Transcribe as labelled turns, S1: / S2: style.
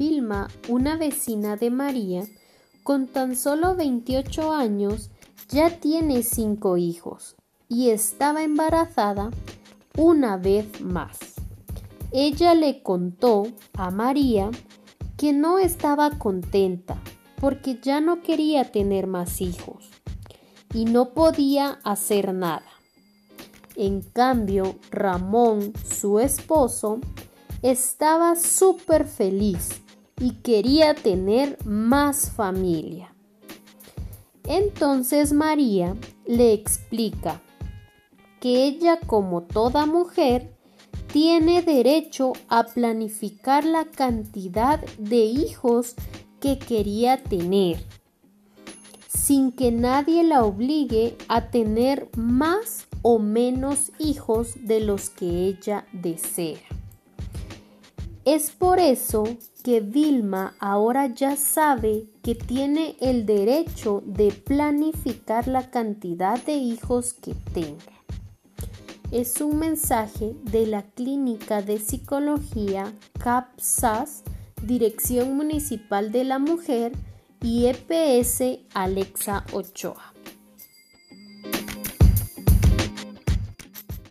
S1: Vilma, una vecina de María, con tan solo 28 años, ya tiene cinco hijos y estaba embarazada una vez más. Ella le contó a María que no estaba contenta porque ya no quería tener más hijos y no podía hacer nada. En cambio, Ramón, su esposo, estaba súper feliz y quería tener más familia. Entonces María le explica que ella como toda mujer tiene derecho a planificar la cantidad de hijos que quería tener, sin que nadie la obligue a tener más o menos hijos de los que ella desea. Es por eso que Vilma ahora ya sabe que tiene el derecho de planificar la cantidad de hijos que tenga. Es un mensaje de la Clínica de Psicología CAPSAS, Dirección Municipal de la Mujer y EPS Alexa Ochoa.